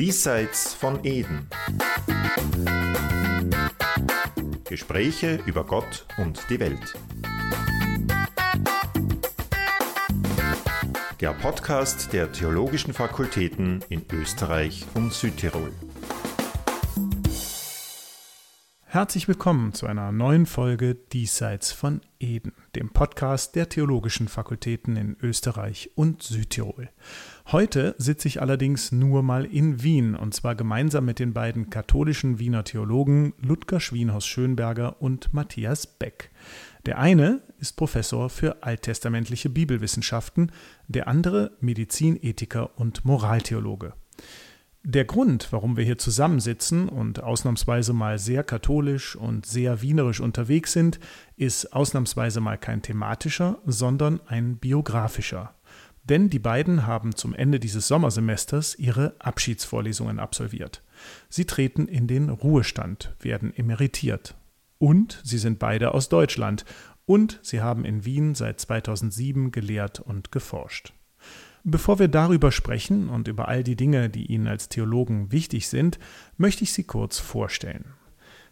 Diesseits von Eden. Gespräche über Gott und die Welt. Der Podcast der Theologischen Fakultäten in Österreich und Südtirol. Herzlich willkommen zu einer neuen Folge Diesseits von Eden, dem Podcast der Theologischen Fakultäten in Österreich und Südtirol. Heute sitze ich allerdings nur mal in Wien und zwar gemeinsam mit den beiden katholischen Wiener Theologen Ludger Schwienhaus-Schönberger und Matthias Beck. Der eine ist Professor für alttestamentliche Bibelwissenschaften, der andere Medizinethiker und Moraltheologe. Der Grund, warum wir hier zusammensitzen und ausnahmsweise mal sehr katholisch und sehr wienerisch unterwegs sind, ist ausnahmsweise mal kein thematischer, sondern ein biografischer. Denn die beiden haben zum Ende dieses Sommersemesters ihre Abschiedsvorlesungen absolviert. Sie treten in den Ruhestand, werden emeritiert. Und sie sind beide aus Deutschland und sie haben in Wien seit 2007 gelehrt und geforscht. Bevor wir darüber sprechen und über all die Dinge, die Ihnen als Theologen wichtig sind, möchte ich Sie kurz vorstellen.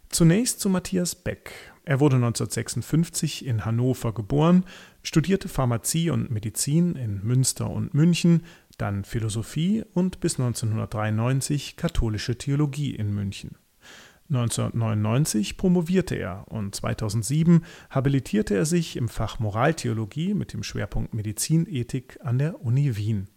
Zunächst zu Matthias Beck. Er wurde 1956 in Hannover geboren, studierte Pharmazie und Medizin in Münster und München, dann Philosophie und bis 1993 katholische Theologie in München. 1999 promovierte er und 2007 habilitierte er sich im Fach Moraltheologie mit dem Schwerpunkt Medizinethik an der Uni Wien.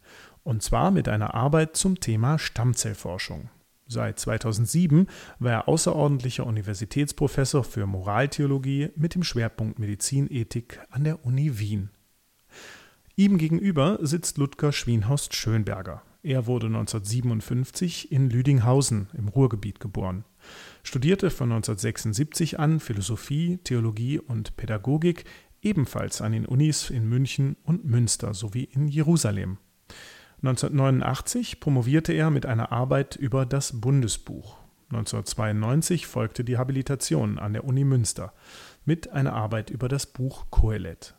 Und zwar mit einer Arbeit zum Thema Stammzellforschung. Seit 2007 war er außerordentlicher Universitätsprofessor für Moraltheologie mit dem Schwerpunkt Medizinethik an der Uni Wien. Ihm gegenüber sitzt Ludger Schwienhorst-Schönberger. Er wurde 1957 in Lüdinghausen im Ruhrgebiet geboren studierte von 1976 an Philosophie, Theologie und Pädagogik, ebenfalls an den Unis in München und Münster sowie in Jerusalem. 1989 promovierte er mit einer Arbeit über das Bundesbuch. 1992 folgte die Habilitation an der Uni Münster mit einer Arbeit über das Buch Kohelet.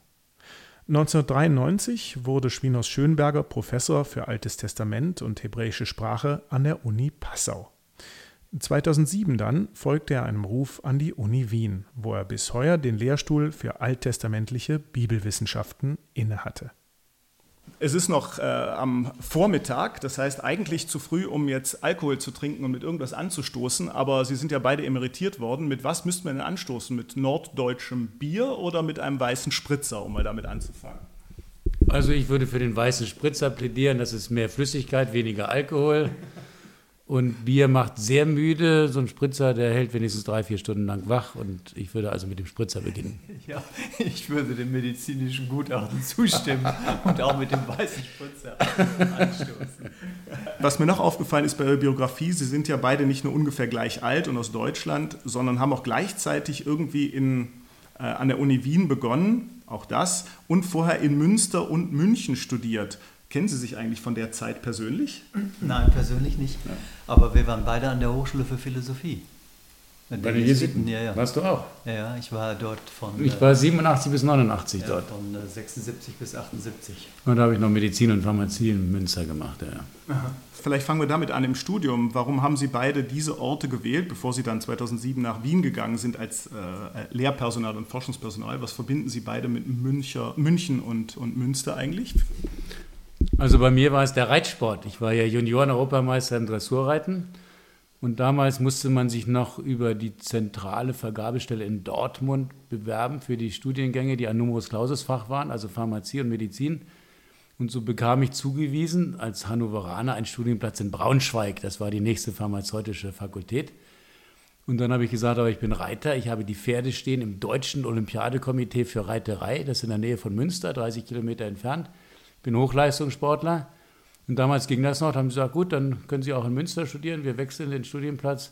1993 wurde Schwinos Schönberger Professor für Altes Testament und hebräische Sprache an der Uni Passau. 2007 dann folgte er einem Ruf an die Uni Wien, wo er bis heuer den Lehrstuhl für alttestamentliche Bibelwissenschaften innehatte. Es ist noch äh, am Vormittag, das heißt eigentlich zu früh, um jetzt Alkohol zu trinken und mit irgendwas anzustoßen, aber Sie sind ja beide emeritiert worden. Mit was müsste man denn anstoßen? Mit norddeutschem Bier oder mit einem weißen Spritzer, um mal damit anzufangen? Also ich würde für den weißen Spritzer plädieren, das ist mehr Flüssigkeit, weniger Alkohol. Und Bier macht sehr müde. So ein Spritzer, der hält wenigstens drei, vier Stunden lang wach. Und ich würde also mit dem Spritzer beginnen. Ja, ich würde dem medizinischen Gutachten zustimmen und auch mit dem weißen Spritzer anstoßen. Was mir noch aufgefallen ist bei Ihrer Biografie, Sie sind ja beide nicht nur ungefähr gleich alt und aus Deutschland, sondern haben auch gleichzeitig irgendwie in, äh, an der Uni Wien begonnen, auch das, und vorher in Münster und München studiert. Kennen Sie sich eigentlich von der Zeit persönlich? Nein, persönlich nicht. Ja. Aber wir waren beide an der Hochschule für Philosophie. Bei den Jesuiten? Ja, ja. Warst du auch? Ja, ja, ich war dort von. Ich war 87 bis 89 ja, dort. Von 76 äh, bis 78. Und da habe ich noch Medizin und Pharmazie in Münster gemacht, ja. Aha. Vielleicht fangen wir damit an im Studium. Warum haben Sie beide diese Orte gewählt, bevor Sie dann 2007 nach Wien gegangen sind als äh, Lehrpersonal und Forschungspersonal? Was verbinden Sie beide mit Müncher, München und, und Münster eigentlich? Also bei mir war es der Reitsport. Ich war ja Junioren-Europameister im Dressurreiten. Und damals musste man sich noch über die zentrale Vergabestelle in Dortmund bewerben für die Studiengänge, die an Numerus Clausus Fach waren, also Pharmazie und Medizin. Und so bekam ich zugewiesen als Hannoveraner einen Studienplatz in Braunschweig. Das war die nächste pharmazeutische Fakultät. Und dann habe ich gesagt, aber ich bin Reiter. Ich habe die Pferde stehen im Deutschen Olympiadekomitee für Reiterei. Das ist in der Nähe von Münster, 30 Kilometer entfernt bin Hochleistungssportler. Und damals ging das noch, haben sie gesagt, gut, dann können Sie auch in Münster studieren, wir wechseln den Studienplatz.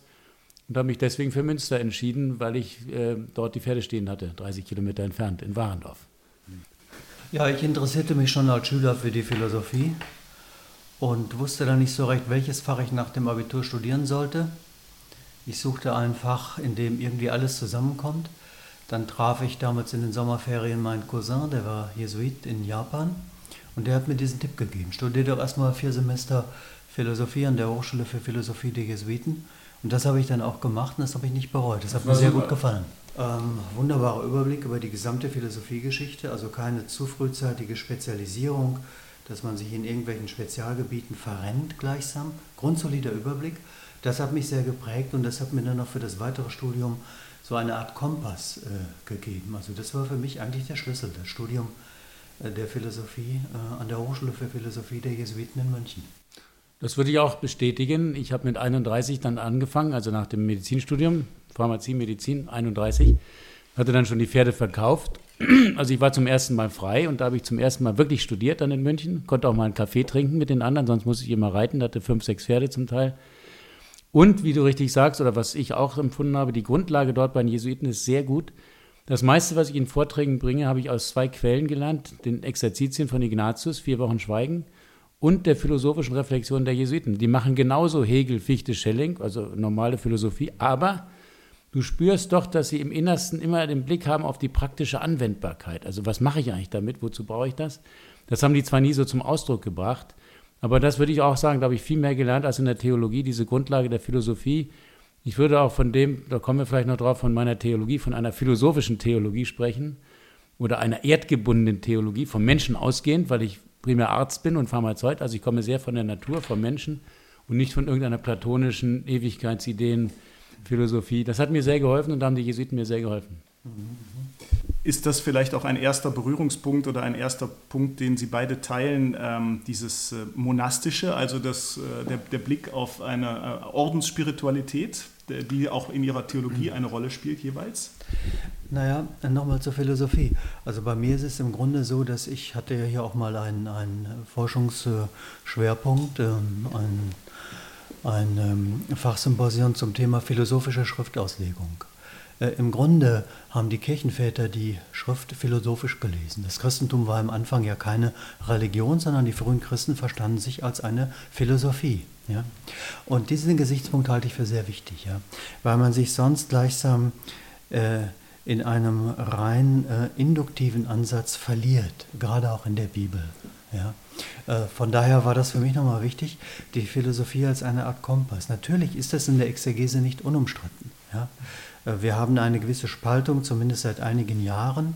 Und habe mich deswegen für Münster entschieden, weil ich äh, dort die Pferde stehen hatte, 30 Kilometer entfernt, in Warendorf. Ja, ich interessierte mich schon als Schüler für die Philosophie und wusste dann nicht so recht, welches Fach ich nach dem Abitur studieren sollte. Ich suchte ein Fach, in dem irgendwie alles zusammenkommt. Dann traf ich damals in den Sommerferien meinen Cousin, der war Jesuit in Japan Und der hat mir diesen Tipp gegeben. Studier doch erstmal vier Semester Philosophie an der Hochschule für Philosophie der Jesuiten. Und das habe ich dann auch gemacht und das habe ich nicht bereut. Das hat mir sehr gut gefallen. Ähm, wunderbarer Überblick über die gesamte Philosophiegeschichte, also keine zu frühzeitige Spezialisierung, dass man sich in irgendwelchen Spezialgebieten verrennt gleichsam. Grundsolider Überblick. Das hat mich sehr geprägt und das hat mir dann auch für das weitere Studium so eine Art Kompass äh, gegeben. Also das war für mich eigentlich der Schlüssel, das Studium äh, der Philosophie äh, an der Hochschule für Philosophie der Jesuiten in München. Das würde ich auch bestätigen. Ich habe mit 31 dann angefangen, also nach dem Medizinstudium, Pharmazie, Medizin, 31, hatte dann schon die Pferde verkauft. Also ich war zum ersten Mal frei und da habe ich zum ersten Mal wirklich studiert dann in München, konnte auch mal einen Kaffee trinken mit den anderen, sonst musste ich immer reiten, hatte fünf, sechs Pferde zum Teil. Und wie du richtig sagst, oder was ich auch empfunden habe, die Grundlage dort bei den Jesuiten ist sehr gut. Das meiste, was ich in Vorträgen bringe, habe ich aus zwei Quellen gelernt: den Exerzitien von Ignatius, vier Wochen Schweigen, und der philosophischen Reflexion der Jesuiten. Die machen genauso Hegel, Fichte, Schelling, also normale Philosophie, aber du spürst doch, dass sie im Innersten immer den Blick haben auf die praktische Anwendbarkeit. Also was mache ich eigentlich damit? Wozu brauche ich das? Das haben die zwar nie so zum Ausdruck gebracht, aber das würde ich auch sagen, da habe ich viel mehr gelernt als in der Theologie, diese Grundlage der Philosophie. Ich würde auch von dem, da kommen wir vielleicht noch drauf, von meiner Theologie, von einer philosophischen Theologie sprechen oder einer erdgebundenen Theologie, vom Menschen ausgehend, weil ich primär Arzt bin und Pharmazeut. Also ich komme sehr von der Natur, vom Menschen und nicht von irgendeiner platonischen Ewigkeitsideen, Philosophie. Das hat mir sehr geholfen und da haben die Jesuiten mir sehr geholfen. Ist das vielleicht auch ein erster Berührungspunkt oder ein erster Punkt, den Sie beide teilen, ähm, dieses äh, Monastische, also das, äh, der, der, Blick auf eine äh, Ordensspiritualität, die auch in Ihrer Theologie eine Rolle spielt jeweils? Naja, nochmal zur Philosophie. Also bei mir ist es im Grunde so, dass ich hatte ja hier auch mal einen, einen Forschungsschwerpunkt, ähm, ein, ein ähm, Fachsymposion zum Thema philosophische Schriftauslegung. Äh, Im Grunde haben die Kirchenväter die Schrift philosophisch gelesen. Das Christentum war am Anfang ja keine Religion, sondern die frühen Christen verstanden sich als eine Philosophie. Ja? Und diesen Gesichtspunkt halte ich für sehr wichtig, ja? weil man sich sonst gleichsam äh, in einem rein äh, induktiven Ansatz verliert, gerade auch in der Bibel. Ja? Äh, von daher war das für mich nochmal wichtig, die Philosophie als eine Art Kompass. Natürlich ist das in der Exegese nicht unumstritten. Ja? Äh, wir haben eine gewisse Spaltung, zumindest seit einigen Jahren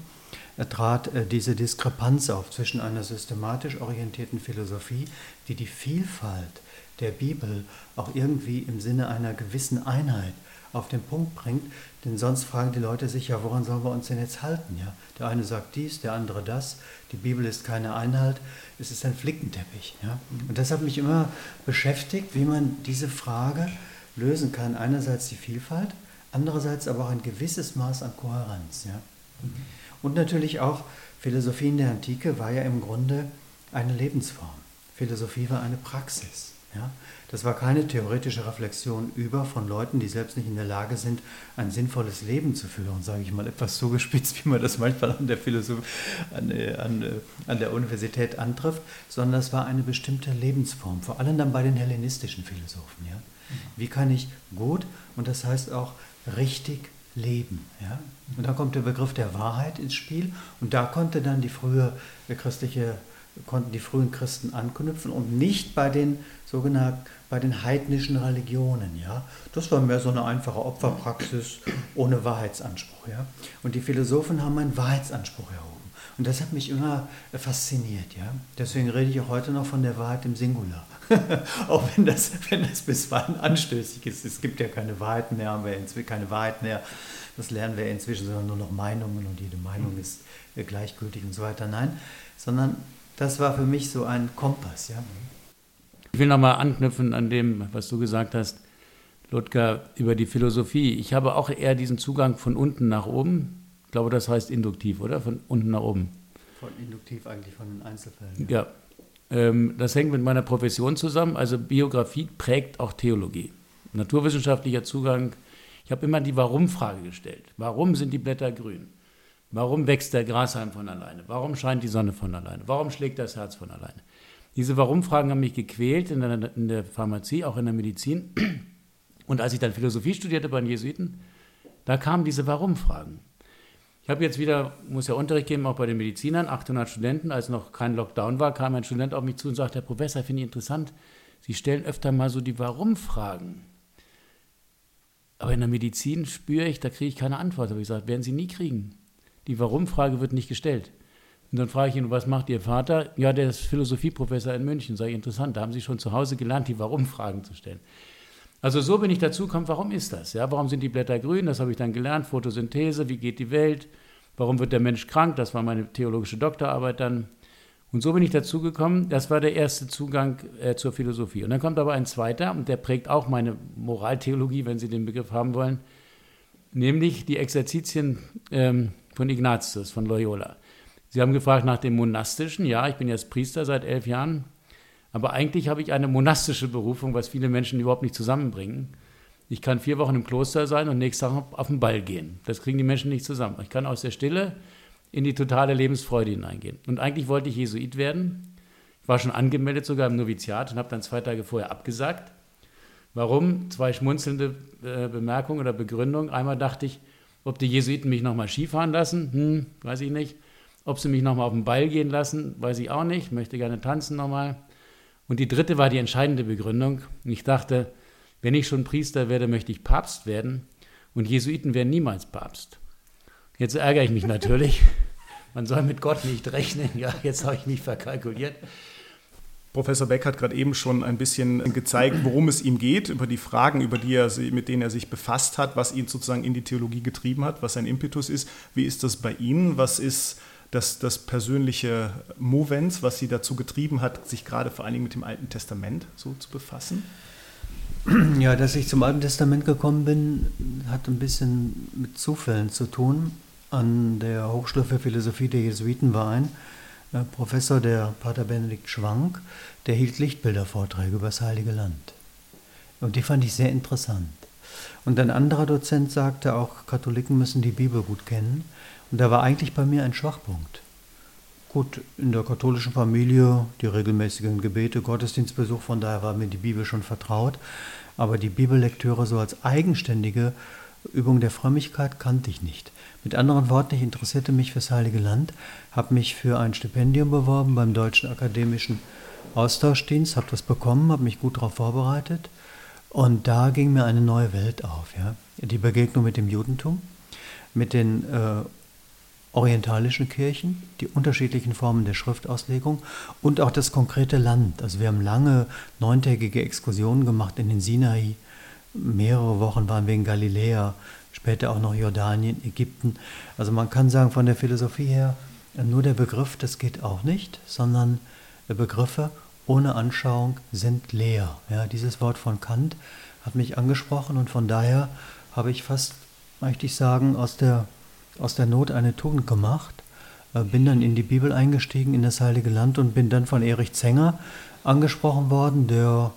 trat äh, diese Diskrepanz auf zwischen einer systematisch orientierten Philosophie, die die Vielfalt der Bibel auch irgendwie im Sinne einer gewissen Einheit auf den Punkt bringt, denn sonst fragen die Leute sich ja, woran sollen wir uns denn jetzt halten? Ja? Der eine sagt dies, der andere das, die Bibel ist keine Einheit, es ist ein Flickenteppich. Ja? Und das hat mich immer beschäftigt, wie man diese Frage lösen kann. Einerseits die Vielfalt, andererseits aber auch ein gewisses Maß an Kohärenz. Ja? Und natürlich auch Philosophie in der Antike war ja im Grunde eine Lebensform. Philosophie war eine Praxis. Ja? Das war keine theoretische Reflexion über von Leuten, die selbst nicht in der Lage sind, ein sinnvolles Leben zu führen, sage ich mal etwas zugespitzt, wie man das manchmal an der Philosophie, an, äh, an, äh, an der Universität antrifft, sondern es war eine bestimmte Lebensform, vor allem dann bei den hellenistischen Philosophen. Ja? Wie kann ich gut, und das heißt auch richtig leben. Ja? Und da kommt der Begriff der Wahrheit ins Spiel und da konnte dann die frühe christliche, konnten die frühen Christen anknüpfen und nicht bei den sogenannten, bei den heidnischen Religionen. Ja? Das war mehr so eine einfache Opferpraxis ohne Wahrheitsanspruch. Ja? Und die Philosophen haben einen Wahrheitsanspruch erhoben. Und das hat mich immer fasziniert. Ja? Deswegen rede ich auch heute noch von der Wahrheit im Singular. auch wenn das, wenn das bisweilen anstößig ist. Es gibt ja keine Wahrheit mehr, haben wir keine Wahrheit mehr. Das lernen wir inzwischen, sondern nur noch Meinungen und jede Meinung ist äh, gleichgültig und so weiter. Nein, sondern das war für mich so ein Kompass. Ja? Ich will nochmal anknüpfen an dem, was du gesagt hast, Ludger, über die Philosophie. Ich habe auch eher diesen Zugang von unten nach oben. Ich glaube, das heißt induktiv, oder? Von unten nach oben. Von induktiv eigentlich von den Einzelfällen. Ja. ja. Ähm, das hängt mit meiner Profession zusammen. Also Biografie prägt auch Theologie. Naturwissenschaftlicher Zugang. Ich habe immer die Warum-Frage gestellt. Warum sind die Blätter grün? Warum wächst der Grashalm von alleine? Warum scheint die Sonne von alleine? Warum schlägt das Herz von alleine? Diese Warum-Fragen haben mich gequält in der, in der Pharmazie, auch in der Medizin. Und als ich dann Philosophie studierte bei den Jesuiten, da kamen diese Warum-Fragen. Ich habe jetzt wieder, muss ja Unterricht geben, auch bei den Medizinern, 800 Studenten. Als noch kein Lockdown war, kam ein Student auf mich zu und sagte, Herr Professor, finde ich interessant, Sie stellen öfter mal so die Warum-Fragen. Aber in der Medizin spüre ich, da kriege ich keine Antwort. Aber ich sage, werden Sie nie kriegen. Die Warum-Frage wird nicht gestellt. Und dann frage ich ihn, was macht Ihr Vater? Ja, der ist Philosophieprofessor in München. Ich, interessant, da haben Sie schon zu Hause gelernt, die Warum-Fragen zu stellen. Also so bin ich dazu gekommen, warum ist das? Ja, warum sind die Blätter grün? Das habe ich dann gelernt. Photosynthese, wie geht die Welt? Warum wird der Mensch krank? Das war meine theologische Doktorarbeit dann. Und so bin ich dazu gekommen. Das war der erste Zugang äh, zur Philosophie. Und dann kommt aber ein zweiter, und der prägt auch meine Moraltheologie, wenn Sie den Begriff haben wollen, nämlich die Exerzitien ähm, von Ignatius von Loyola. Sie haben gefragt nach dem monastischen. Ja, ich bin jetzt Priester seit elf Jahren. Aber eigentlich habe ich eine monastische Berufung, was viele Menschen überhaupt nicht zusammenbringen. Ich kann vier Wochen im Kloster sein und nächsten Tag auf den Ball gehen. Das kriegen die Menschen nicht zusammen. Ich kann aus der Stille in die totale Lebensfreude hineingehen. Und eigentlich wollte ich Jesuit werden. Ich war schon angemeldet sogar im Noviziat und habe dann zwei Tage vorher abgesagt. Warum? Zwei schmunzelnde äh, Bemerkungen oder Begründungen. Einmal dachte ich, ob die Jesuiten mich nochmal Skifahren lassen, hm, weiß ich nicht. Ob sie mich nochmal auf den Ball gehen lassen, weiß ich auch nicht. Ich möchte gerne tanzen nochmal. Und die dritte war die entscheidende Begründung. Ich dachte, wenn ich schon Priester werde, möchte ich Papst werden. Und Jesuiten werden niemals Papst. Jetzt ärgere ich mich natürlich. Man soll mit Gott nicht rechnen. Ja, jetzt habe ich mich verkalkuliert. Professor Beck hat gerade eben schon ein bisschen gezeigt, worum es ihm geht, über die Fragen, über die er, mit denen er sich befasst hat, was ihn sozusagen in die Theologie getrieben hat, was sein Impetus ist. Wie ist das bei Ihnen? Was ist das, das persönliche Movens, was Sie dazu getrieben hat, sich gerade vor allen Dingen mit dem Alten Testament so zu befassen? Ja, dass ich zum Alten Testament gekommen bin, hat ein bisschen mit Zufällen zu tun. An der Hochschule für Philosophie der Jesuiten war ein Professor, der Pater Benedikt Schwank, der hielt Lichtbildervorträge über das Heilige Land. Und die fand ich sehr interessant. Und ein anderer Dozent sagte auch, Katholiken müssen die Bibel gut kennen. Und da war eigentlich bei mir ein Schwachpunkt. Gut, in der katholischen Familie die regelmäßigen Gebete, Gottesdienstbesuch, von daher war mir die Bibel schon vertraut. Aber die Bibellektüre so als eigenständige Übung der Frömmigkeit kannte ich nicht. Mit anderen Worten, ich interessierte mich fürs Heilige Land, habe mich für ein Stipendium beworben beim Deutschen Akademischen Austauschdienst, habe das bekommen, habe mich gut darauf vorbereitet und da ging mir eine neue Welt auf. Ja? Die Begegnung mit dem Judentum, mit den äh, orientalischen Kirchen, die unterschiedlichen Formen der Schriftauslegung und auch das konkrete Land. Also wir haben lange neuntägige Exkursionen gemacht in den Sinai. Mehrere Wochen waren wir in Galiläa, später auch noch Jordanien, Ägypten. Also man kann sagen, von der Philosophie her, nur der Begriff, das geht auch nicht, sondern Begriffe ohne Anschauung sind leer. Ja, dieses Wort von Kant hat mich angesprochen und von daher habe ich fast, möchte ich sagen, aus der aus der Not eine Tugend gemacht, äh, bin dann in die Bibel eingestiegen, in das Heilige Land und bin dann von Erich Zenger angesprochen worden, der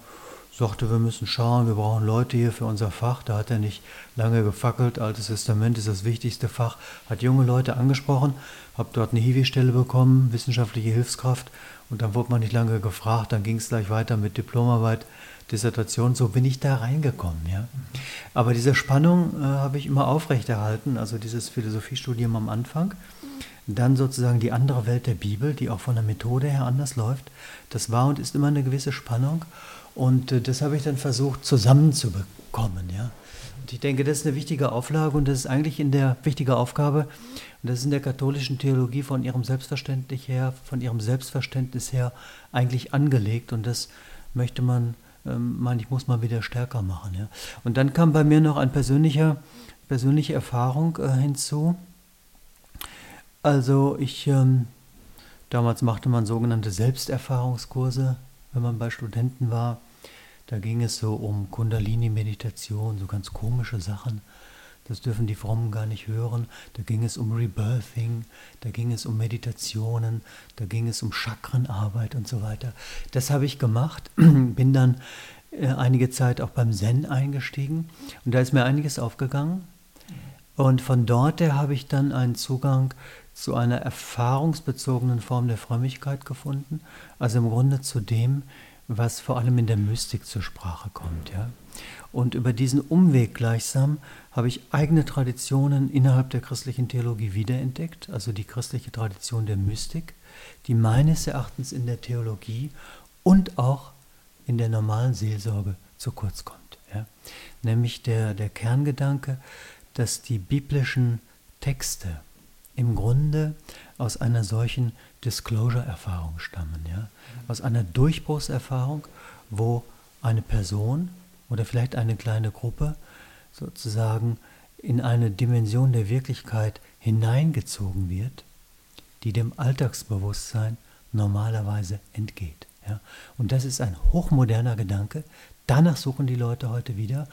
sagte, wir müssen schauen, wir brauchen Leute hier für unser Fach. Da hat er nicht lange gefackelt. Altes Testament ist das wichtigste Fach. Hat junge Leute angesprochen, habe dort eine Hiwi-Stelle bekommen, wissenschaftliche Hilfskraft. Und dann wurde man nicht lange gefragt. Dann ging es gleich weiter mit Diplomarbeit, Dissertation. So bin ich da reingekommen. Ja. Aber diese Spannung äh, habe ich immer aufrechterhalten. Also dieses Philosophiestudium am Anfang. Dann sozusagen die andere Welt der Bibel, die auch von der Methode her anders läuft. Das war und ist immer eine gewisse Spannung. Und äh, das habe ich dann versucht zusammenzubekommen. Ja. Und ich denke, das ist eine wichtige Auflage und das ist eigentlich in der wichtige Aufgabe. Und das ist in der katholischen Theologie von ihrem Selbstverständnis her, von ihrem Selbstverständnis her eigentlich angelegt. Und das möchte man, ähm, meine ich, muss man wieder stärker machen. Ja. Und dann kam bei mir noch eine persönliche, persönliche Erfahrung äh, hinzu. Also ich, ähm, damals machte man sogenannte Selbsterfahrungskurse, wenn man bei Studenten war. Da ging es so um Kundalini-Meditation, so ganz komische Sachen. Das dürfen die Frommen gar nicht hören. Da ging es um Rebirthing, da ging es um Meditationen, da ging es um Chakrenarbeit und so weiter. Das habe ich gemacht, bin dann äh, einige Zeit auch beim Zen eingestiegen und da ist mir einiges aufgegangen. Und von dort her habe ich dann einen Zugang zu einer erfahrungsbezogenen Form der Frömmigkeit gefunden, also im Grunde zu dem, was vor allem in der Mystik zur Sprache kommt. Ja? Und über diesen Umweg gleichsam habe ich eigene Traditionen innerhalb der christlichen Theologie wiederentdeckt, also die christliche Tradition der Mystik, die meines Erachtens in der Theologie und auch in der normalen Seelsorge zu kurz kommt. Ja? Nämlich der, der Kerngedanke, dass die biblischen Texte im Grunde aus einer solchen Disclosure-Erfahrung stammen, ja? aus einer Durchbruchserfahrung, wo eine Person oder vielleicht eine kleine Gruppe sozusagen in eine Dimension der Wirklichkeit hineingezogen wird, die dem Alltagsbewusstsein normalerweise entgeht. Ja? Und das ist ein hochmoderner Gedanke. Danach suchen die Leute heute wieder.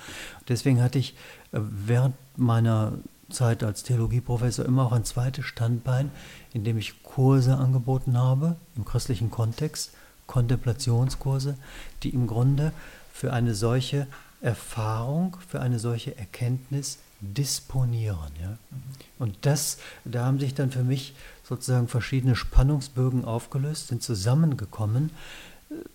Deswegen hatte ich äh, während meiner Zeit als Theologieprofessor immer auch ein zweites Standbein, in dem ich Kurse angeboten habe, im christlichen Kontext, Kontemplationskurse, die im Grunde für eine solche Erfahrung, für eine solche Erkenntnis disponieren. Ja? Und das, da haben sich dann für mich sozusagen verschiedene Spannungsbögen aufgelöst, sind zusammengekommen.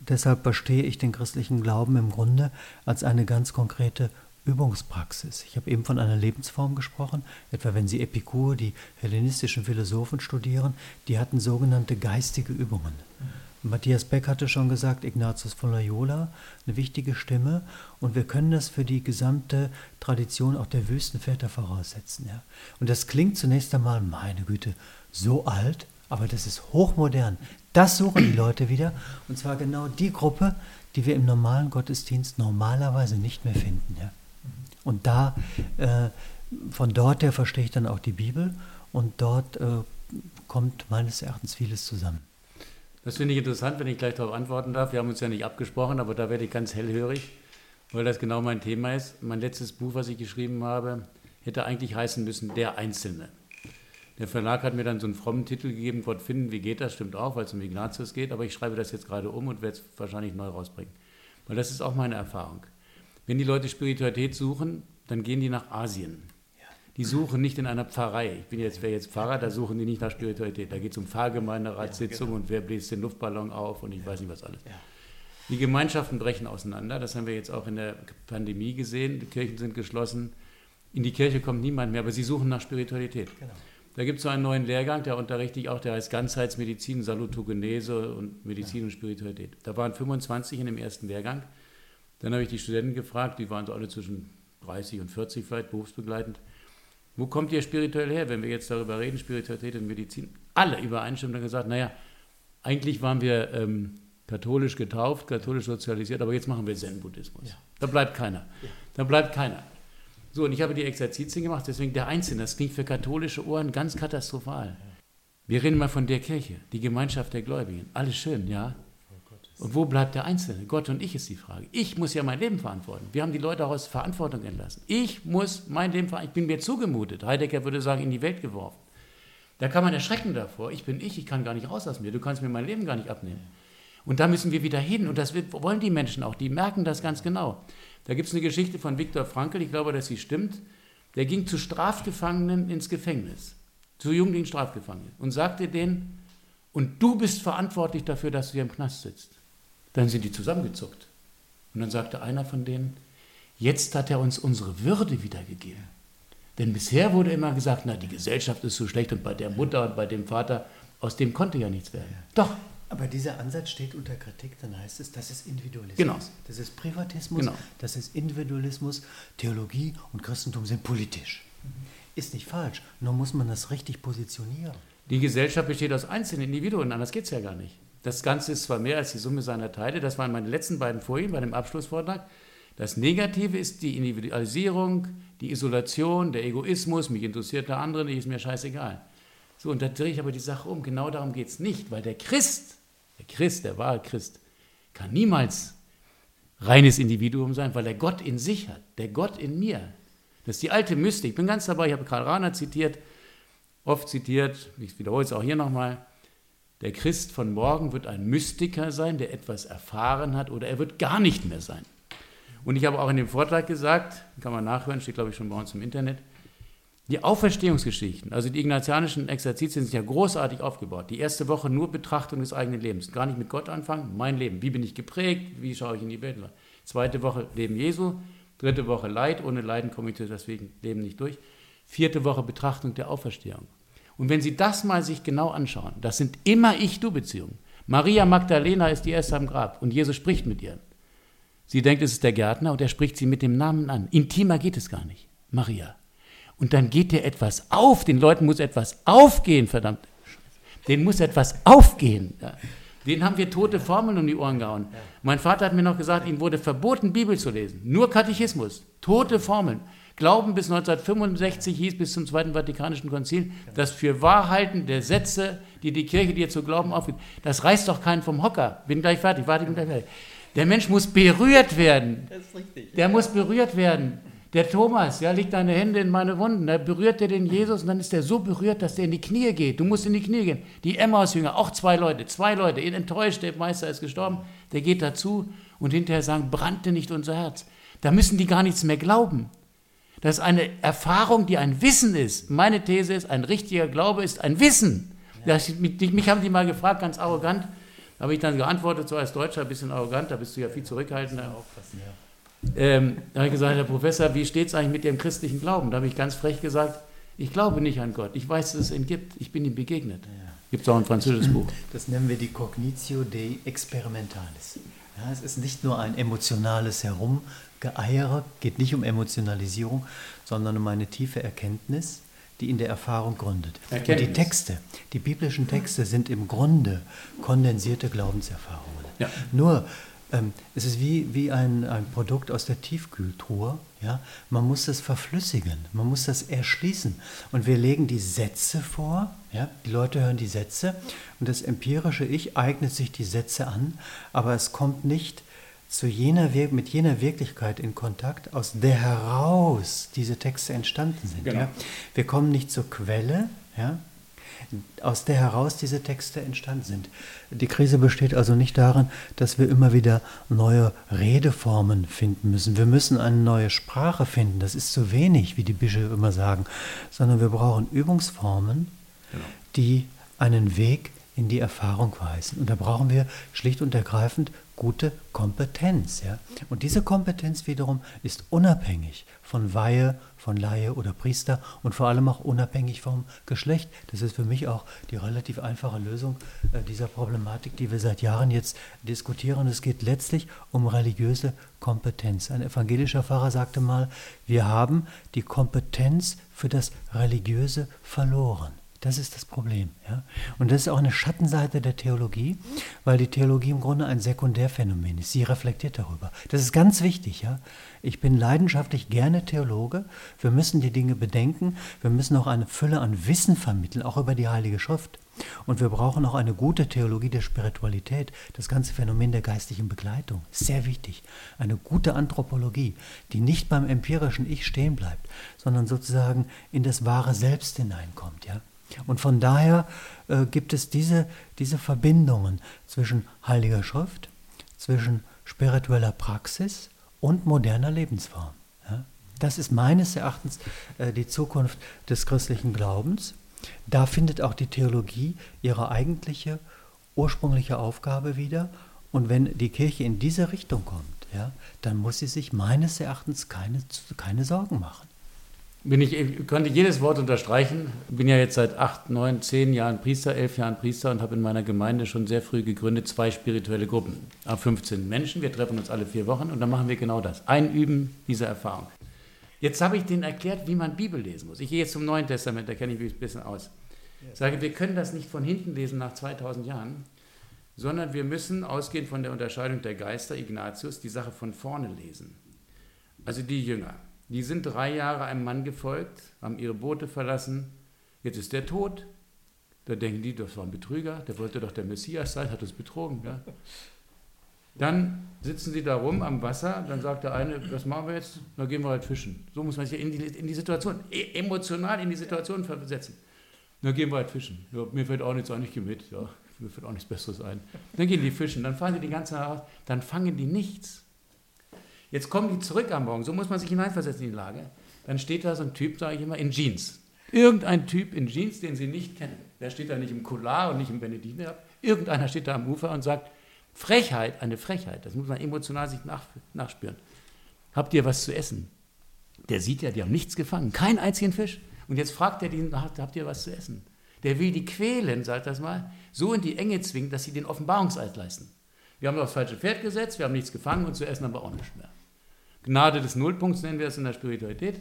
Deshalb verstehe ich den christlichen Glauben im Grunde als eine ganz konkrete Übungspraxis. Ich habe eben von einer Lebensform gesprochen, etwa wenn Sie Epikur, die hellenistischen Philosophen studieren, die hatten sogenannte geistige Übungen. Matthias Beck hatte schon gesagt, Ignatius von Loyola, eine wichtige Stimme. Und wir können das für die gesamte Tradition auch der Wüstenväter voraussetzen. Ja. Und das klingt zunächst einmal, meine Güte, so alt, aber das ist hochmodern. Das suchen die Leute wieder. Und zwar genau die Gruppe, die wir im normalen Gottesdienst normalerweise nicht mehr finden. Ja. Und da, äh, von dort her verstehe ich dann auch die Bibel und dort äh, kommt meines Erachtens vieles zusammen. Das finde ich interessant, wenn ich gleich darauf antworten darf. Wir haben uns ja nicht abgesprochen, aber da werde ich ganz hellhörig, weil das genau mein Thema ist. Mein letztes Buch, was ich geschrieben habe, hätte eigentlich heißen müssen Der Einzelne. Der Verlag hat mir dann so einen frommen Titel gegeben, Gott finden, wie geht das? Stimmt auch, weil es um Ignatius geht, aber ich schreibe das jetzt gerade um und werde es wahrscheinlich neu rausbringen. Weil das ist auch meine Erfahrung. Wenn die Leute Spiritualität suchen, dann gehen die nach Asien. Die suchen nicht in einer Pfarrei. Ich bin jetzt, wäre jetzt Pfarrer, da suchen die nicht nach Spiritualität. Da geht es um Pfarrgemeinderatssitzungen ja, genau. und wer bläst den Luftballon auf und ich ja. weiß nicht was alles. Ja. Die Gemeinschaften brechen auseinander. Das haben wir jetzt auch in der Pandemie gesehen. Die Kirchen sind geschlossen. In die Kirche kommt niemand mehr, aber sie suchen nach Spiritualität. Genau. Da gibt es so einen neuen Lehrgang, der unterrichte ich auch, der heißt Ganzheitsmedizin, Salutogenese und Medizin und Spiritualität. Da waren 25 in dem ersten Lehrgang. Dann habe ich die Studenten gefragt, die waren so alle zwischen 30 und 40 vielleicht, berufsbegleitend. Wo kommt ihr spirituell her, wenn wir jetzt darüber reden, Spiritualität und Medizin? Alle übereinstimmen und gesagt, naja, eigentlich waren wir ähm, katholisch getauft, katholisch sozialisiert, aber jetzt machen wir Zen-Buddhismus. Ja. Da bleibt keiner. Ja. Da bleibt keiner. So, und ich habe die Exerzitien gemacht, deswegen der Einzelne, das klingt für katholische Ohren ganz katastrophal. Wir reden mal von der Kirche, die Gemeinschaft der Gläubigen. Alles schön, ja. Und wo bleibt der Einzelne? Gott und ich ist die Frage. Ich muss ja mein Leben verantworten. Wir haben die Leute aus Verantwortung entlassen. Ich muss mein Leben verantworten. Ich bin mir zugemutet. Heidegger würde sagen, in die Welt geworfen. Da kann man erschrecken davor. Ich bin ich, ich kann gar nicht raus aus mir. Du kannst mir mein Leben gar nicht abnehmen. Und da müssen wir wieder hin. Und das wollen die Menschen auch. Die merken das ganz genau. Da gibt es eine Geschichte von Viktor Frankl, ich glaube, dass sie stimmt. Der ging zu Strafgefangenen ins Gefängnis. Zu Jugendlichen Strafgefangenen. Und sagte denen, und du bist verantwortlich dafür, dass du hier im Knast sitzt. Dann sind die zusammengezuckt. Und dann sagte einer von denen, jetzt hat er uns unsere Würde wiedergegeben. Denn bisher wurde immer gesagt, na, die Gesellschaft ist so schlecht und bei der Mutter und bei dem Vater, aus dem konnte ja nichts werden. Doch. Aber dieser Ansatz steht unter Kritik, dann heißt es, das ist Individualismus. Genau. Das ist Privatismus, genau. das ist Individualismus, Theologie und Christentum sind politisch. Ist nicht falsch, nur muss man das richtig positionieren. Die Gesellschaft besteht aus einzelnen Individuen, anders geht es ja gar nicht. Das Ganze ist zwar mehr als die Summe seiner Teile, das waren meine letzten beiden Folien bei dem Abschlussvortrag. Das Negative ist die Individualisierung, die Isolation, der Egoismus, mich interessiert der andere nicht, ist mir scheißegal. So, und da drehe ich aber die Sache um. Genau darum geht es nicht, weil der Christ, der Christ, der wahre Christ, kann niemals reines Individuum sein, weil er Gott in sich hat, der Gott in mir. Das ist die alte Mystik. Ich bin ganz dabei, ich habe Karl Rahner zitiert, oft zitiert, ich wiederhole es auch hier nochmal. Der Christ von morgen wird ein Mystiker sein, der etwas erfahren hat, oder er wird gar nicht mehr sein. Und ich habe auch in dem Vortrag gesagt, kann man nachhören, steht glaube ich schon bei uns im Internet, Die Auferstehungsgeschichten, also die ignatianischen Exerzitien sind ja großartig aufgebaut. Die erste Woche nur Betrachtung des eigenen Lebens. Gar nicht mit Gott anfangen, mein Leben. Wie bin ich geprägt? Wie schaue ich in die Welt? Zweite Woche Leben Jesu. Dritte Woche Leid. Ohne Leiden komme ich deswegen Leben nicht durch. Vierte Woche Betrachtung der Auferstehung. Und wenn Sie das mal sich genau anschauen, das sind immer Ich-Du-Beziehungen. Maria Magdalena ist die erste am Grab und Jesus spricht mit ihr. Sie denkt, es ist der Gärtner und er spricht sie mit dem Namen an. Intimer geht es gar nicht. Maria. Und dann geht dir etwas auf. Den Leuten muss etwas aufgehen, verdammt. Denen muss etwas aufgehen. Den haben wir tote Formeln um die Ohren gehauen. Mein Vater hat mir noch gesagt, ihm wurde verboten, Bibel zu lesen. Nur Katechismus. Tote Formeln. Glauben bis 1965 hieß bis zum Zweiten Vatikanischen Konzil, dass für Wahrheiten der Sätze, die die Kirche dir zu glauben aufgibt, das reißt doch keinen vom Hocker. Bin gleich fertig, warte, bin gleich fertig. Der Mensch muss berührt werden. Das ist richtig. Der muss berührt werden. Der Thomas, ja, legt deine Hände in meine Wunden. Da berührt er den Jesus und dann ist er so berührt, dass er in die Knie geht. Du musst in die Knie gehen. Die Emmaus-Jünger, auch zwei Leute, zwei Leute, enttäuscht, der Meister ist gestorben. Der geht dazu und hinterher sagen, brannte nicht unser Herz. Da müssen die gar nichts mehr glauben. Das ist eine Erfahrung, die ein Wissen ist. Meine These ist, ein richtiger Glaube ist ein Wissen. Das, mich, mich haben die mal gefragt, ganz arrogant. Da habe ich dann geantwortet, so als Deutscher, ein bisschen arrogant, da bist du ja viel zurückhaltender. Ähm, da habe ich gesagt, Herr Professor, wie steht es eigentlich mit Ihrem christlichen Glauben? Da habe ich ganz frech gesagt, ich glaube nicht an Gott. Ich weiß, dass es ihn gibt. Ich bin ihm begegnet. Ja. Gibt es auch ein französisches Buch. Das nennen wir die Cognitio Dei Experimentalis. Ja, es ist nicht nur ein emotionales Herumgeeiere, geht nicht um Emotionalisierung, sondern um eine tiefe Erkenntnis, die in der Erfahrung gründet. Erkenntnis. Und die Texte, die biblischen Texte sind im Grunde kondensierte Glaubenserfahrungen. Ja. Nur ähm, es ist wie, wie ein, ein Produkt aus der Tiefkühltruhe. Ja? Man muss das verflüssigen, man muss das erschließen. Und wir legen die Sätze vor, ja? die Leute hören die Sätze und das empirische Ich eignet sich die Sätze an, aber es kommt nicht zu jener, mit jener Wirklichkeit in Kontakt, aus der heraus diese Texte entstanden sind. Genau. Ja? Wir kommen nicht zur Quelle, ja? aus der heraus diese Texte entstanden sind. Die Krise besteht also nicht darin, dass wir immer wieder neue Redeformen finden müssen. Wir müssen eine neue Sprache finden. Das ist zu wenig, wie die Bischöfe immer sagen, sondern wir brauchen Übungsformen, genau. die einen Weg in die Erfahrung weisen. Und da brauchen wir schlicht und ergreifend gute Kompetenz. Ja? Und diese Kompetenz wiederum ist unabhängig von Weihe, von Laie oder Priester und vor allem auch unabhängig vom Geschlecht. Das ist für mich auch die relativ einfache Lösung äh, dieser Problematik, die wir seit Jahren jetzt diskutieren. Es geht letztlich um religiöse Kompetenz. Ein evangelischer Pfarrer sagte mal, wir haben die Kompetenz für das Religiöse verloren. Das ist das Problem. Ja? Und das ist auch eine Schattenseite der Theologie, weil die Theologie im Grunde ein Sekundärphänomen ist. Sie reflektiert darüber. Das ist ganz wichtig. Ja? Ich bin leidenschaftlich gerne Theologe. Wir müssen die Dinge bedenken. Wir müssen auch eine Fülle an Wissen vermitteln, auch über die Heilige Schrift. Und wir brauchen auch eine gute Theologie der Spiritualität, das ganze Phänomen der geistlichen Begleitung. Sehr wichtig. Eine gute Anthropologie, die nicht beim empirischen Ich stehen bleibt, sondern sozusagen in das wahre Selbst hineinkommt. Ja? Und von daher äh, gibt es diese, diese Verbindungen zwischen Heiliger Schrift, zwischen spiritueller Praxis und moderner Lebensform. Ja? Das ist meines Erachtens äh, die Zukunft des christlichen Glaubens. Da findet auch die Theologie ihre eigentliche, ursprüngliche Aufgabe wieder. Und wenn die Kirche in diese Richtung kommt, ja, dann muss sie sich meines Erachtens keine, keine Sorgen machen bin ich, konnte jedes Wort unterstreichen. Bin ja jetzt seit acht, neun, zehn Jahren Priester, elf Jahren Priester und habe in meiner Gemeinde schon sehr früh gegründet zwei spirituelle Gruppen. Ab 15 Menschen. Wir treffen uns alle vier Wochen und dann machen wir genau das. Einüben dieser Erfahrung. Jetzt habe ich denen erklärt, wie man Bibel lesen muss. Ich gehe jetzt zum Neuen Testament, da kenne ich mich ein bisschen aus. Ich sage, wir können das nicht von hinten lesen nach 2000 Jahren, sondern wir müssen, ausgehend von der Unterscheidung der Geister, Ignatius, die Sache von vorne lesen. Also die Jünger. Die sind drei Jahre einem Mann gefolgt, haben ihre Boote verlassen. Jetzt ist der tot. Da denken die, das war ein Betrüger, der wollte doch der Messias sein, hat uns betrogen. Ja? Dann sitzen sie da rum am Wasser, dann sagt der eine, was machen wir jetzt? Dann gehen wir halt fischen. So muss man sich in die, in die Situation, e, emotional in die Situation versetzen. Dann gehen wir halt fischen. Ja, mir fällt auch nichts ein, ich mit. Ja, mir fällt auch nichts Besseres ein. Dann gehen die fischen, dann fahren die die ganze Nacht, dann fangen die nichts. Jetzt kommen die zurück am Morgen, so muss man sich hineinversetzen in die Lage. Dann steht da so ein Typ, sage ich immer, in Jeans. Irgendein Typ in Jeans, den Sie nicht kennen, der steht da nicht im Collar und nicht im Benediktiner. Irgendeiner steht da am Ufer und sagt, Frechheit, eine Frechheit, das muss man emotional sich nach, nachspüren. Habt ihr was zu essen? Der sieht ja, die haben nichts gefangen, keinen einzigen Fisch. Und jetzt fragt er die, habt ihr was zu essen? Der will die quälen, sagt das mal, so in die Enge zwingen, dass sie den Offenbarungseid leisten. Wir haben aufs falsche Pferd gesetzt, wir haben nichts gefangen und zu essen aber auch nichts mehr. Gnade des Nullpunkts nennen wir es in der Spiritualität.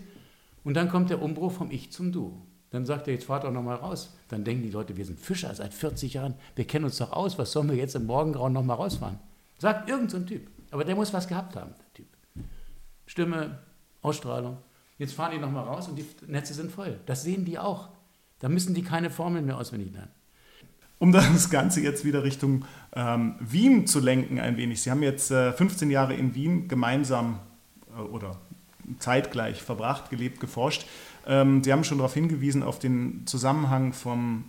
Und dann kommt der Umbruch vom Ich zum Du. Dann sagt er, jetzt fahrt doch nochmal raus. Dann denken die Leute, wir sind Fischer seit 40 Jahren, wir kennen uns doch aus, was sollen wir jetzt im Morgengrauen nochmal rausfahren? Sagt irgendein so Typ. Aber der muss was gehabt haben, der Typ. Stimme, Ausstrahlung. Jetzt fahren die nochmal raus und die Netze sind voll. Das sehen die auch. Da müssen die keine Formeln mehr auswendig lernen. Um das Ganze jetzt wieder Richtung ähm, Wien zu lenken ein wenig. Sie haben jetzt äh, 15 Jahre in Wien gemeinsam oder zeitgleich verbracht, gelebt, geforscht. Ähm, Sie haben schon darauf hingewiesen, auf den Zusammenhang vom,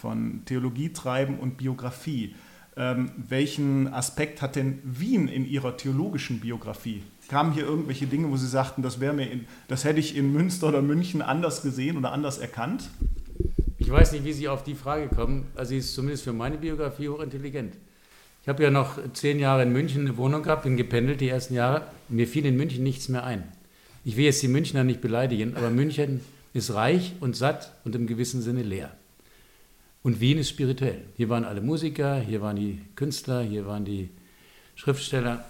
von Theologietreiben und Biografie. Ähm, welchen Aspekt hat denn Wien in Ihrer theologischen Biografie? Kamen hier irgendwelche Dinge, wo Sie sagten, das, mir in, das hätte ich in Münster oder München anders gesehen oder anders erkannt? Ich weiß nicht, wie Sie auf die Frage kommen. Also sie ist zumindest für meine Biografie hochintelligent. Ich habe ja noch zehn Jahre in München eine Wohnung gehabt, bin gependelt die ersten Jahre. Mir fiel in München nichts mehr ein. Ich will jetzt die Münchner nicht beleidigen, aber München ist reich und satt und im gewissen Sinne leer. Und Wien ist spirituell. Hier waren alle Musiker, hier waren die Künstler, hier waren die Schriftsteller.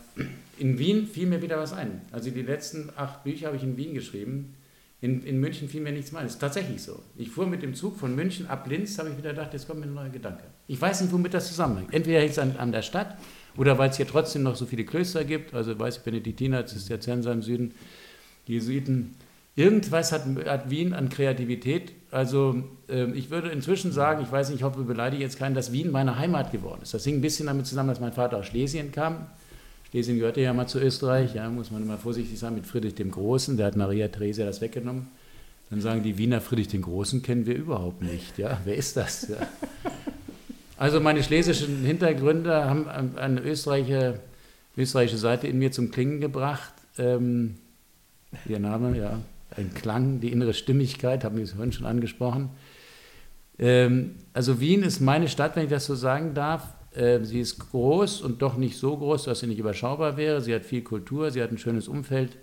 In Wien fiel mir wieder was ein. Also die letzten acht Bücher habe ich in Wien geschrieben. In, in München fiel mir nichts mehr ein. Das ist tatsächlich so. Ich fuhr mit dem Zug von München ab Linz, habe ich wieder gedacht, jetzt kommt mir ein neuer Gedanke. Ich weiß nicht, womit das zusammenhängt. Entweder hängt es an, an der Stadt oder weil es hier trotzdem noch so viele Klöster gibt. Also weiß ich, Benediktiner, Zisterzienser im Süden Jesuiten. Irgendwas hat, hat, Wien an Kreativität. Also äh, ich würde inzwischen sagen, ich weiß nicht, ich hoffe, ich beleidige jetzt keinen, dass Wien meine Heimat geworden ist. Das hing ein bisschen damit zusammen, dass mein Vater aus Schlesien kam. Schlesien gehörte ja mal zu Österreich, ja, muss man immer vorsichtig sein, mit Friedrich dem Großen, der hat Maria Theresia das weggenommen. Dann sagen die Wiener, Friedrich den Großen kennen wir überhaupt nicht. Ja, wer ist das? Ja. Also meine schlesischen Hintergründe haben eine österreichische, österreichische Seite in mir zum Klingen gebracht. Ähm, Ihr Name, ja. Ein Klang, die innere Stimmigkeit, haben wir es vorhin schon angesprochen. Ähm, also Wien ist meine Stadt, wenn ich das so sagen darf. Äh, sie ist groß und doch nicht so groß, dass sie nicht überschaubar wäre. Sie hat viel Kultur, sie hat ein schönes Umfeld.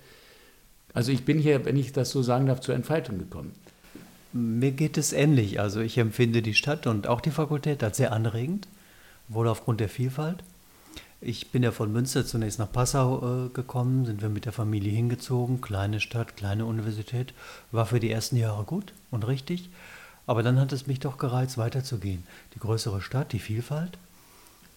Also ich bin hier, wenn ich das so sagen darf, zur Entfaltung gekommen. Mir geht es ähnlich. Also ich empfinde die Stadt und auch die Fakultät als sehr anregend, wohl aufgrund der Vielfalt. Ich bin ja von Münster zunächst nach Passau äh, gekommen, sind wir mit der Familie hingezogen, kleine Stadt, kleine Universität, war für die ersten Jahre gut und richtig, aber dann hat es mich doch gereizt, weiterzugehen. Die größere Stadt, die Vielfalt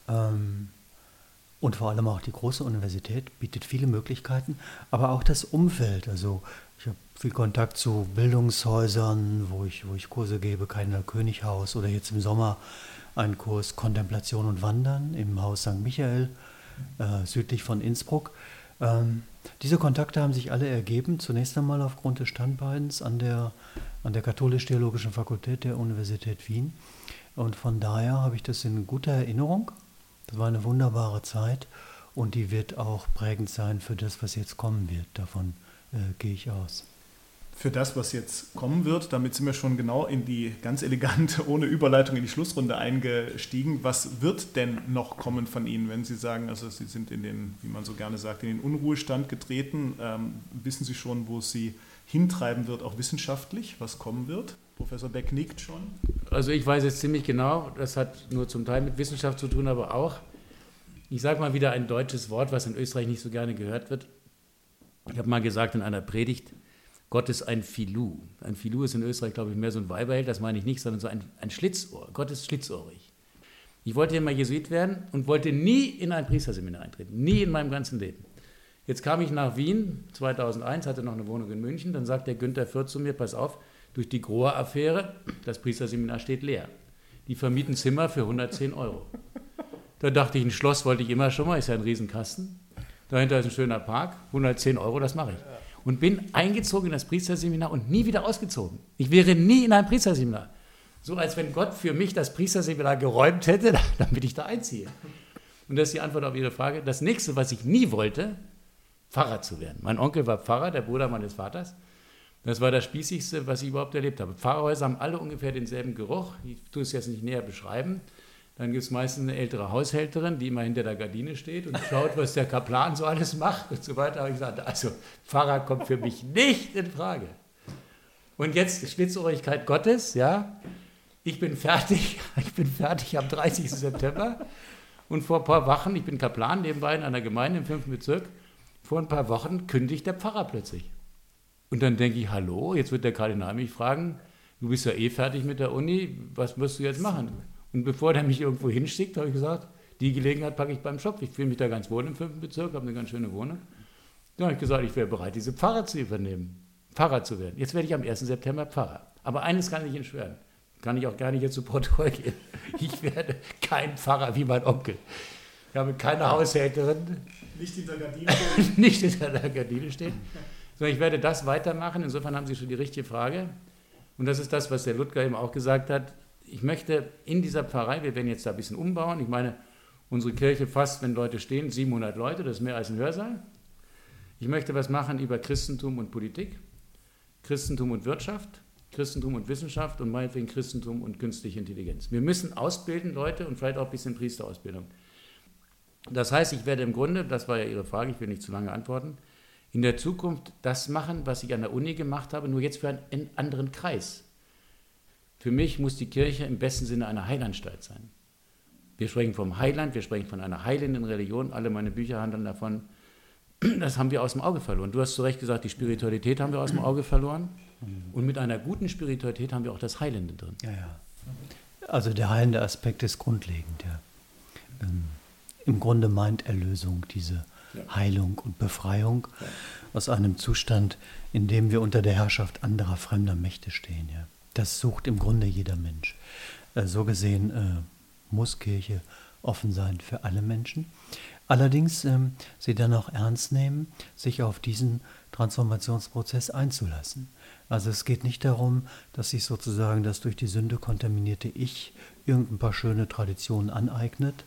und vor allem auch die große Universität bietet viele Möglichkeiten, aber auch das Umfeld. Also ich habe viel Kontakt zu Bildungshäusern, wo ich, wo ich Kurse gebe, Keiner Könighaus oder jetzt im Sommer einen Kurs Kontemplation und Wandern im Haus St. Michael, äh, südlich von Innsbruck. Ähm, diese Kontakte haben sich alle ergeben, zunächst einmal aufgrund des Standbeins an der, an der Katholisch-Theologischen Fakultät der Universität Wien. Und von daher habe ich das in guter Erinnerung. Das war eine wunderbare Zeit und die wird auch prägend sein für das, was jetzt kommen wird. Davon äh, gehe ich aus für das, was jetzt kommen wird. Damit sind wir schon genau in die ganz elegante, ohne Überleitung in die Schlussrunde eingestiegen. Was wird denn noch kommen von Ihnen, wenn Sie sagen, also Sie sind in den, wie man so gerne sagt, in den Unruhestand getreten? Ähm, wissen Sie schon, wo es Sie hintreiben wird, auch wissenschaftlich, was kommen wird? Professor Beck nickt schon. Also ich weiß es ziemlich genau, das hat nur zum Teil mit Wissenschaft zu tun, aber auch, ich sage mal wieder ein deutsches Wort, was in Österreich nicht so gerne gehört wird. Ich habe mal gesagt in einer Predigt, Gott ist ein Filou. Ein Filou ist in Österreich, glaube ich, mehr so ein Weiberheld, das meine ich nicht, sondern so ein, ein Schlitzohr. Gott ist schlitzohrig. Ich wollte immer Jesuit werden und wollte nie in ein Priesterseminar eintreten. Nie in meinem ganzen Leben. Jetzt kam ich nach Wien 2001, hatte noch eine Wohnung in München. Dann sagt der Günther Fürth zu mir: Pass auf, durch die Grohr-Affäre, das Priesterseminar steht leer. Die vermieten Zimmer für 110 Euro. Da dachte ich, ein Schloss wollte ich immer schon mal, ist ja ein Riesenkasten. Dahinter ist ein schöner Park, 110 Euro, das mache ich und bin eingezogen in das Priesterseminar und nie wieder ausgezogen. Ich wäre nie in ein Priesterseminar. So als wenn Gott für mich das Priesterseminar geräumt hätte, damit ich da einziehe. Und das ist die Antwort auf Ihre Frage. Das nächste, was ich nie wollte, Pfarrer zu werden. Mein Onkel war Pfarrer, der Bruder meines Vaters. Das war das Spießigste, was ich überhaupt erlebt habe. Pfarrhäuser haben alle ungefähr denselben Geruch. Ich tue es jetzt nicht näher beschreiben. Dann gibt es meistens eine ältere Haushälterin, die immer hinter der Gardine steht und schaut, was der Kaplan so alles macht und so weiter. Habe ich gesagt, also Pfarrer kommt für mich nicht in Frage. Und jetzt Spitzohrigkeit Gottes, ja. Ich bin fertig, ich bin fertig am 30. September. Und vor ein paar Wochen, ich bin Kaplan nebenbei in einer Gemeinde im 5. Bezirk, vor ein paar Wochen kündigt der Pfarrer plötzlich. Und dann denke ich, hallo, jetzt wird der Kardinal mich fragen, du bist ja eh fertig mit der Uni, was wirst du jetzt machen? Und bevor der mich irgendwo hinschickt, habe ich gesagt, die Gelegenheit packe ich beim Shop. Ich fühle mich da ganz wohl im 5. Bezirk, habe eine ganz schöne Wohnung. Dann habe ich gesagt, ich wäre bereit, diese Pfarrer zu übernehmen, Pfarrer zu werden. Jetzt werde ich am 1. September Pfarrer. Aber eines kann ich Ihnen schwören, kann ich auch gar nicht jetzt zu Protokoll gehen. Ich werde kein Pfarrer wie mein Onkel. Ich habe keine Haushälterin. Nicht hinter der Gardine stehen. nicht hinter der Gardine stehen. Sondern ich werde das weitermachen. Insofern haben Sie schon die richtige Frage. Und das ist das, was der Ludger eben auch gesagt hat. Ich möchte in dieser Pfarrei, wir werden jetzt da ein bisschen umbauen. Ich meine, unsere Kirche fast, wenn Leute stehen, 700 Leute, das ist mehr als ein Hörsaal. Ich möchte was machen über Christentum und Politik, Christentum und Wirtschaft, Christentum und Wissenschaft und meinetwegen Christentum und künstliche Intelligenz. Wir müssen ausbilden, Leute, und vielleicht auch ein bisschen Priesterausbildung. Das heißt, ich werde im Grunde, das war ja Ihre Frage, ich will nicht zu lange antworten, in der Zukunft das machen, was ich an der Uni gemacht habe, nur jetzt für einen anderen Kreis. Für mich muss die Kirche im besten Sinne eine Heilanstalt sein. Wir sprechen vom Heiland, wir sprechen von einer heilenden Religion, alle meine Bücher handeln davon. Das haben wir aus dem Auge verloren. Du hast zu Recht gesagt, die Spiritualität haben wir aus dem Auge verloren. Und mit einer guten Spiritualität haben wir auch das Heilende drin. Ja, ja. Also der heilende Aspekt ist grundlegend, ja. Ähm, Im Grunde meint Erlösung diese ja. Heilung und Befreiung ja. aus einem Zustand, in dem wir unter der Herrschaft anderer fremder Mächte stehen. Ja. Das sucht im Grunde jeder Mensch. Äh, so gesehen äh, muss Kirche offen sein für alle Menschen. Allerdings ähm, sie dann auch ernst nehmen, sich auf diesen Transformationsprozess einzulassen. Also es geht nicht darum, dass sich sozusagen das durch die Sünde kontaminierte Ich irgendein paar schöne Traditionen aneignet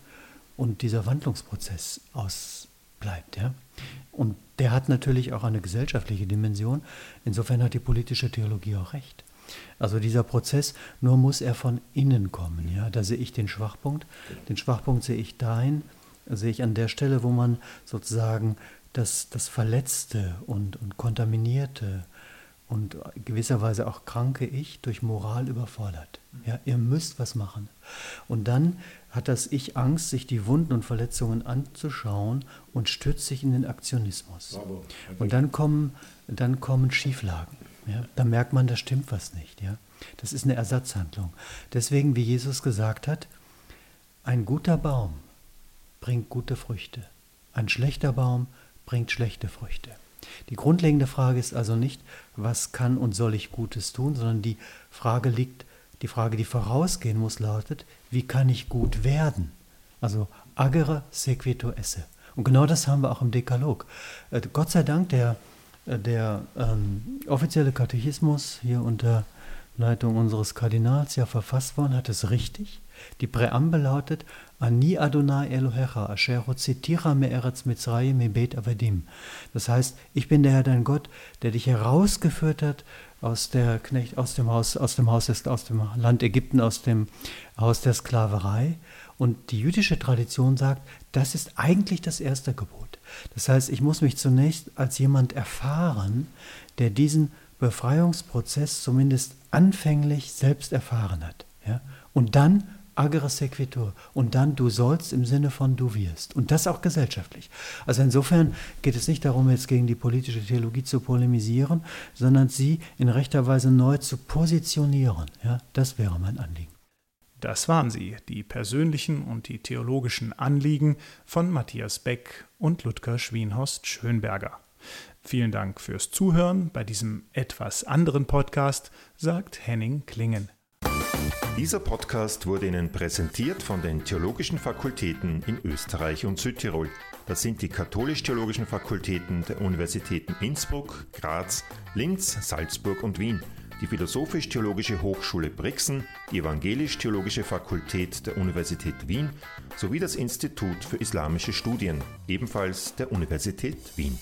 und dieser Wandlungsprozess ausbleibt. Ja? Und der hat natürlich auch eine gesellschaftliche Dimension. Insofern hat die politische Theologie auch recht. Also dieser Prozess, nur muss er von innen kommen. Ja? Da sehe ich den Schwachpunkt. Den Schwachpunkt sehe ich dahin, sehe ich an der Stelle, wo man sozusagen das, das Verletzte und, und Kontaminierte und gewisserweise auch kranke Ich durch Moral überfordert. Ja, ihr müsst was machen. Und dann hat das Ich Angst, sich die Wunden und Verletzungen anzuschauen und stürzt sich in den Aktionismus. Und dann kommen, dann kommen Schieflagen. Ja, da merkt man, da stimmt was nicht. Ja. Das ist eine Ersatzhandlung. Deswegen, wie Jesus gesagt hat, ein guter Baum bringt gute Früchte. Ein schlechter Baum bringt schlechte Früchte. Die grundlegende Frage ist also nicht, was kann und soll ich Gutes tun, sondern die Frage liegt, die Frage, die vorausgehen muss, lautet, wie kann ich gut werden? Also agere sequito esse. Und genau das haben wir auch im Dekalog. Äh, Gott sei Dank, der, äh, der ähm, offizielle Katechismus hier unter Leitung unseres Kardinals ja verfasst worden, hat es richtig. Die Präambel lautet, Ani Adonai Elohecha, asher hotzitira me'eretz Mitzrayim mebet avadim. Das heißt, ich bin der Herr dein Gott, der dich herausgeführt hat aus der Knecht, aus dem Haus, aus dem Haus, aus dem Land Ägypten, aus dem Haus der Sklaverei. Und die jüdische Tradition sagt, das ist eigentlich das erste Gebot. Das heißt, ich muss mich zunächst als jemand erfahren, der diesen Befreiungsprozess zumindest anfänglich selbst erfahren hat. Ja? Und dann agere sequitur. Und dann du sollst im Sinne von du wirst. Und das auch gesellschaftlich. Also insofern geht es nicht darum, jetzt gegen die politische Theologie zu polemisieren, sondern sie in rechter Weise neu zu positionieren. Ja, das wäre mein Anliegen. Das waren sie, die persönlichen und die theologischen Anliegen von Matthias Beck und Ludger Schwienhorst Schönberger. Vielen Dank fürs Zuhören bei diesem etwas anderen Podcast, sagt Henning Klingen. Dieser Podcast wurde Ihnen präsentiert von den Theologischen Fakultäten in Österreich und Südtirol. Das sind die katholisch-theologischen Fakultäten der Universitäten Innsbruck, Graz, Linz, Salzburg und Wien, die Philosophisch-Theologische Hochschule Brixen, die Evangelisch-Theologische Fakultät der Universität Wien sowie das Institut für Islamische Studien, ebenfalls der Universität Wien.